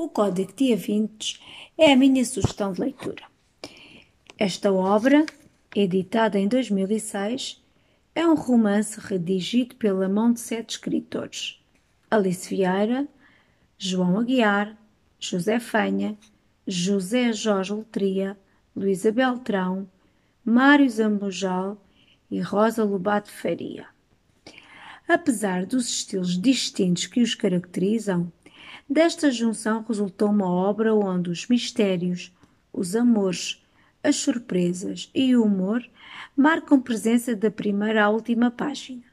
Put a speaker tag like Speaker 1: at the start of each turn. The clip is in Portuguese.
Speaker 1: O Código de Avintes é a minha sugestão de leitura. Esta obra, editada em 2006, é um romance redigido pela mão de sete escritores: Alice Vieira, João Aguiar, José Fanha, José Jorge Letria, Luísa Beltrão, Mário Zambojal e Rosa Lobato Faria. Apesar dos estilos distintos que os caracterizam, desta junção resultou uma obra onde os mistérios, os amores, as surpresas e o humor marcam presença da primeira à última página.